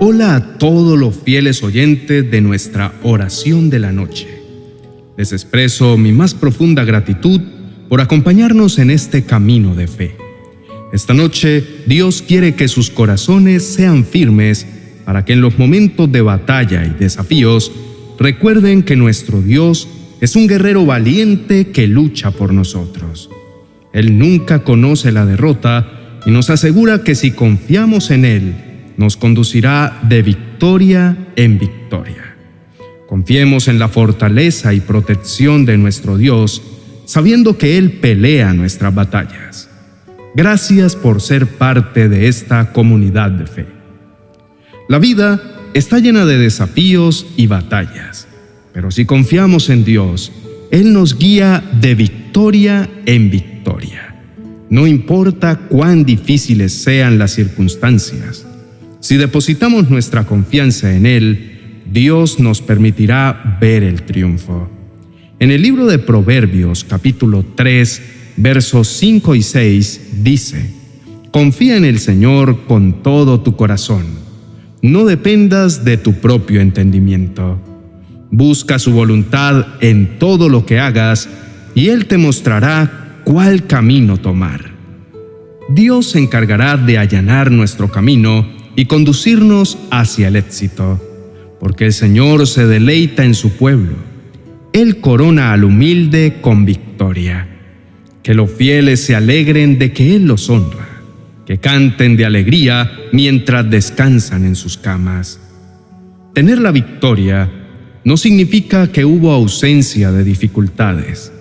Hola a todos los fieles oyentes de nuestra oración de la noche. Les expreso mi más profunda gratitud por acompañarnos en este camino de fe. Esta noche Dios quiere que sus corazones sean firmes para que en los momentos de batalla y desafíos recuerden que nuestro Dios es un guerrero valiente que lucha por nosotros. Él nunca conoce la derrota y nos asegura que si confiamos en Él, nos conducirá de victoria en victoria. Confiemos en la fortaleza y protección de nuestro Dios, sabiendo que Él pelea nuestras batallas. Gracias por ser parte de esta comunidad de fe. La vida está llena de desafíos y batallas, pero si confiamos en Dios, Él nos guía de victoria en victoria. No importa cuán difíciles sean las circunstancias, si depositamos nuestra confianza en Él, Dios nos permitirá ver el triunfo. En el libro de Proverbios capítulo 3, versos 5 y 6 dice, Confía en el Señor con todo tu corazón. No dependas de tu propio entendimiento. Busca su voluntad en todo lo que hagas y Él te mostrará cuál camino tomar. Dios se encargará de allanar nuestro camino y conducirnos hacia el éxito, porque el Señor se deleita en su pueblo. Él corona al humilde con victoria. Que los fieles se alegren de que Él los honra, que canten de alegría mientras descansan en sus camas. Tener la victoria no significa que hubo ausencia de dificultades.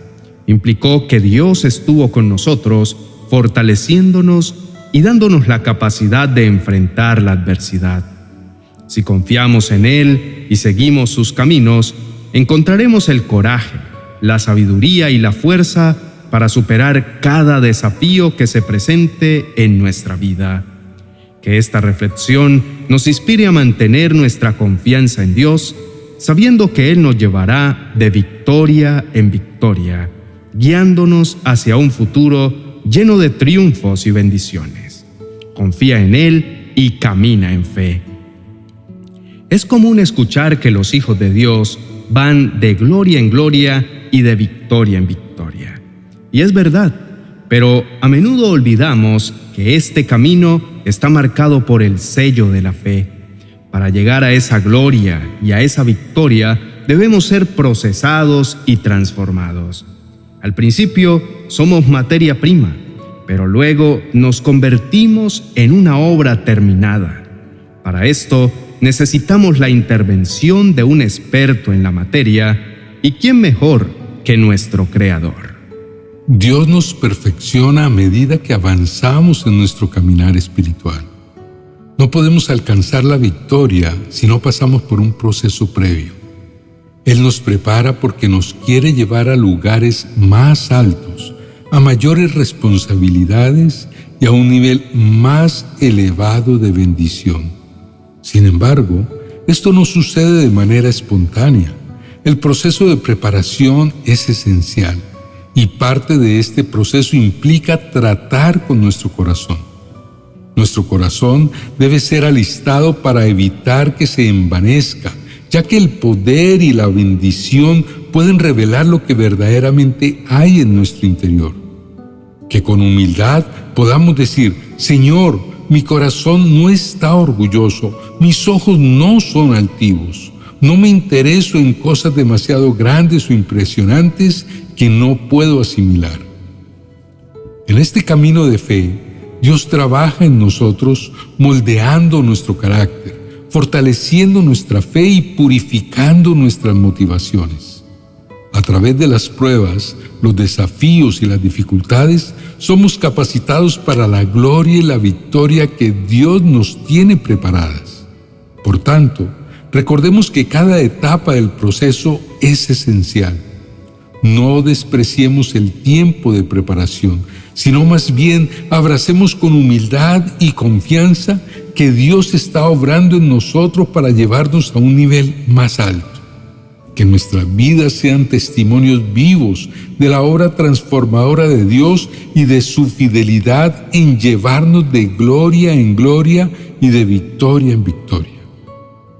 Implicó que Dios estuvo con nosotros, fortaleciéndonos y dándonos la capacidad de enfrentar la adversidad. Si confiamos en Él y seguimos sus caminos, encontraremos el coraje, la sabiduría y la fuerza para superar cada desafío que se presente en nuestra vida. Que esta reflexión nos inspire a mantener nuestra confianza en Dios, sabiendo que Él nos llevará de victoria en victoria, guiándonos hacia un futuro lleno de triunfos y bendiciones. Confía en Él y camina en fe. Es común escuchar que los hijos de Dios van de gloria en gloria y de victoria en victoria. Y es verdad, pero a menudo olvidamos que este camino está marcado por el sello de la fe. Para llegar a esa gloria y a esa victoria debemos ser procesados y transformados. Al principio somos materia prima, pero luego nos convertimos en una obra terminada. Para esto necesitamos la intervención de un experto en la materia, y quién mejor que nuestro Creador. Dios nos perfecciona a medida que avanzamos en nuestro caminar espiritual. No podemos alcanzar la victoria si no pasamos por un proceso previo. Él nos prepara porque nos quiere llevar a lugares más altos, a mayores responsabilidades y a un nivel más elevado de bendición. Sin embargo, esto no sucede de manera espontánea. El proceso de preparación es esencial y parte de este proceso implica tratar con nuestro corazón. Nuestro corazón debe ser alistado para evitar que se envanezca ya que el poder y la bendición pueden revelar lo que verdaderamente hay en nuestro interior. Que con humildad podamos decir, Señor, mi corazón no está orgulloso, mis ojos no son altivos, no me intereso en cosas demasiado grandes o impresionantes que no puedo asimilar. En este camino de fe, Dios trabaja en nosotros moldeando nuestro carácter fortaleciendo nuestra fe y purificando nuestras motivaciones. A través de las pruebas, los desafíos y las dificultades, somos capacitados para la gloria y la victoria que Dios nos tiene preparadas. Por tanto, recordemos que cada etapa del proceso es esencial. No despreciemos el tiempo de preparación, sino más bien abracemos con humildad y confianza que Dios está obrando en nosotros para llevarnos a un nivel más alto. Que nuestras vidas sean testimonios vivos de la obra transformadora de Dios y de su fidelidad en llevarnos de gloria en gloria y de victoria en victoria.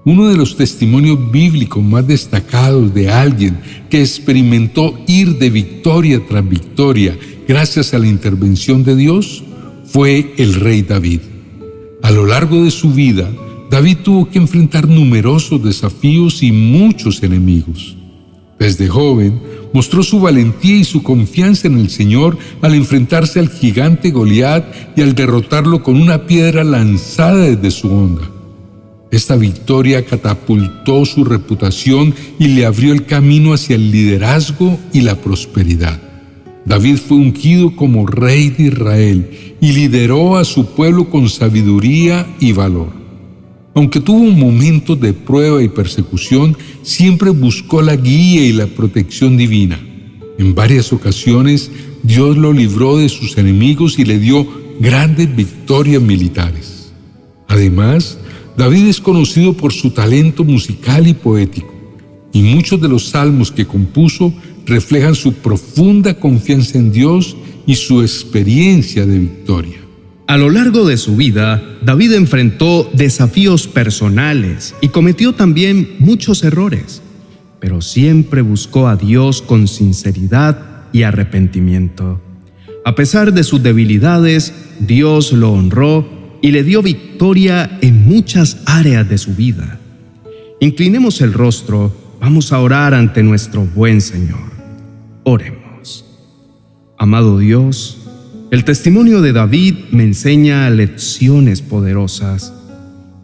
uno de los testimonios bíblicos más destacados de alguien que experimentó ir de victoria tras victoria gracias a la intervención de Dios fue el rey David. A lo largo de su vida, David tuvo que enfrentar numerosos desafíos y muchos enemigos. Desde joven, mostró su valentía y su confianza en el Señor al enfrentarse al gigante Goliat y al derrotarlo con una piedra lanzada desde su onda. Esta victoria catapultó su reputación y le abrió el camino hacia el liderazgo y la prosperidad. David fue ungido como rey de Israel y lideró a su pueblo con sabiduría y valor. Aunque tuvo un momento de prueba y persecución, siempre buscó la guía y la protección divina. En varias ocasiones, Dios lo libró de sus enemigos y le dio grandes victorias militares. Además, David es conocido por su talento musical y poético, y muchos de los salmos que compuso reflejan su profunda confianza en Dios y su experiencia de victoria. A lo largo de su vida, David enfrentó desafíos personales y cometió también muchos errores, pero siempre buscó a Dios con sinceridad y arrepentimiento. A pesar de sus debilidades, Dios lo honró y le dio victoria en muchas áreas de su vida. Inclinemos el rostro, vamos a orar ante nuestro buen Señor. Oremos. Amado Dios, el testimonio de David me enseña lecciones poderosas.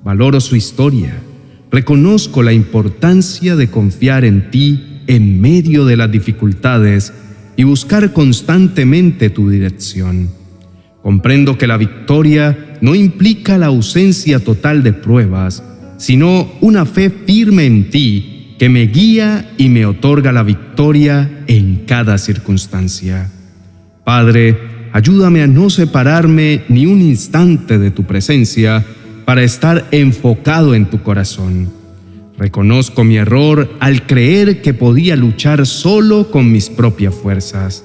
Valoro su historia. Reconozco la importancia de confiar en ti en medio de las dificultades y buscar constantemente tu dirección. Comprendo que la victoria no implica la ausencia total de pruebas, sino una fe firme en ti que me guía y me otorga la victoria en cada circunstancia. Padre, ayúdame a no separarme ni un instante de tu presencia para estar enfocado en tu corazón. Reconozco mi error al creer que podía luchar solo con mis propias fuerzas.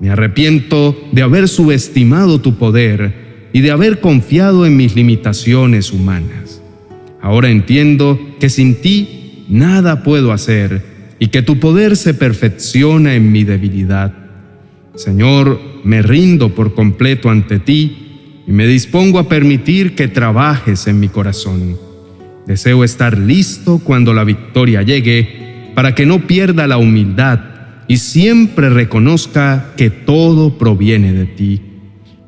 Me arrepiento de haber subestimado tu poder y de haber confiado en mis limitaciones humanas. Ahora entiendo que sin ti nada puedo hacer y que tu poder se perfecciona en mi debilidad. Señor, me rindo por completo ante ti y me dispongo a permitir que trabajes en mi corazón. Deseo estar listo cuando la victoria llegue para que no pierda la humildad y siempre reconozca que todo proviene de ti.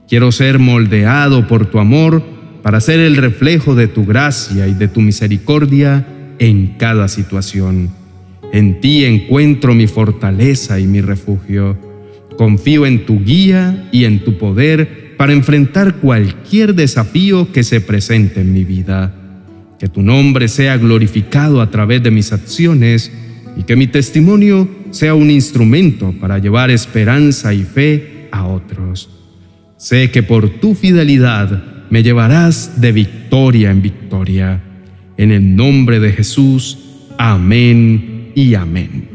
Quiero ser moldeado por tu amor para ser el reflejo de tu gracia y de tu misericordia en cada situación. En ti encuentro mi fortaleza y mi refugio. Confío en tu guía y en tu poder para enfrentar cualquier desafío que se presente en mi vida. Que tu nombre sea glorificado a través de mis acciones y que mi testimonio sea un instrumento para llevar esperanza y fe a otros. Sé que por tu fidelidad me llevarás de victoria en victoria. En el nombre de Jesús, amén y amén.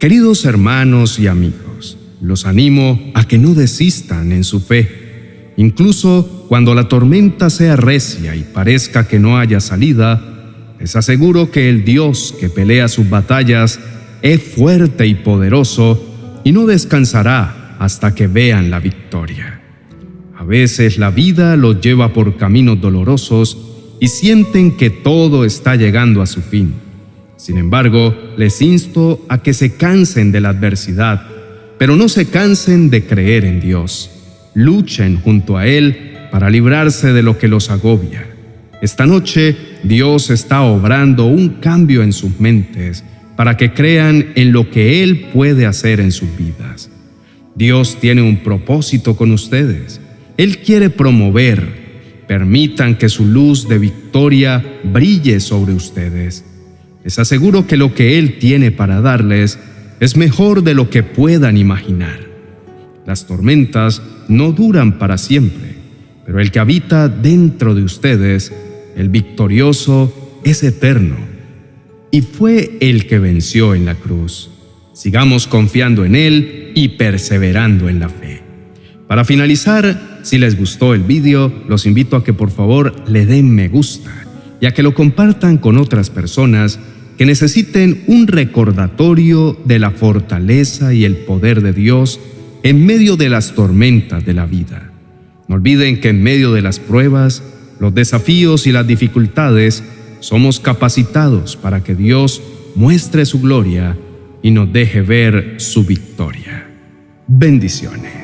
Queridos hermanos y amigos, los animo a que no desistan en su fe. Incluso cuando la tormenta sea recia y parezca que no haya salida, les aseguro que el Dios que pelea sus batallas es fuerte y poderoso y no descansará hasta que vean la victoria. A veces la vida los lleva por caminos dolorosos y sienten que todo está llegando a su fin. Sin embargo, les insto a que se cansen de la adversidad pero no se cansen de creer en Dios. Luchen junto a Él para librarse de lo que los agobia. Esta noche Dios está obrando un cambio en sus mentes para que crean en lo que Él puede hacer en sus vidas. Dios tiene un propósito con ustedes. Él quiere promover. Permitan que su luz de victoria brille sobre ustedes. Les aseguro que lo que Él tiene para darles es mejor de lo que puedan imaginar. Las tormentas no duran para siempre, pero el que habita dentro de ustedes, el victorioso, es eterno. Y fue el que venció en la cruz. Sigamos confiando en Él y perseverando en la fe. Para finalizar, si les gustó el vídeo, los invito a que por favor le den me gusta y a que lo compartan con otras personas que necesiten un recordatorio de la fortaleza y el poder de Dios en medio de las tormentas de la vida. No olviden que en medio de las pruebas, los desafíos y las dificultades, somos capacitados para que Dios muestre su gloria y nos deje ver su victoria. Bendiciones.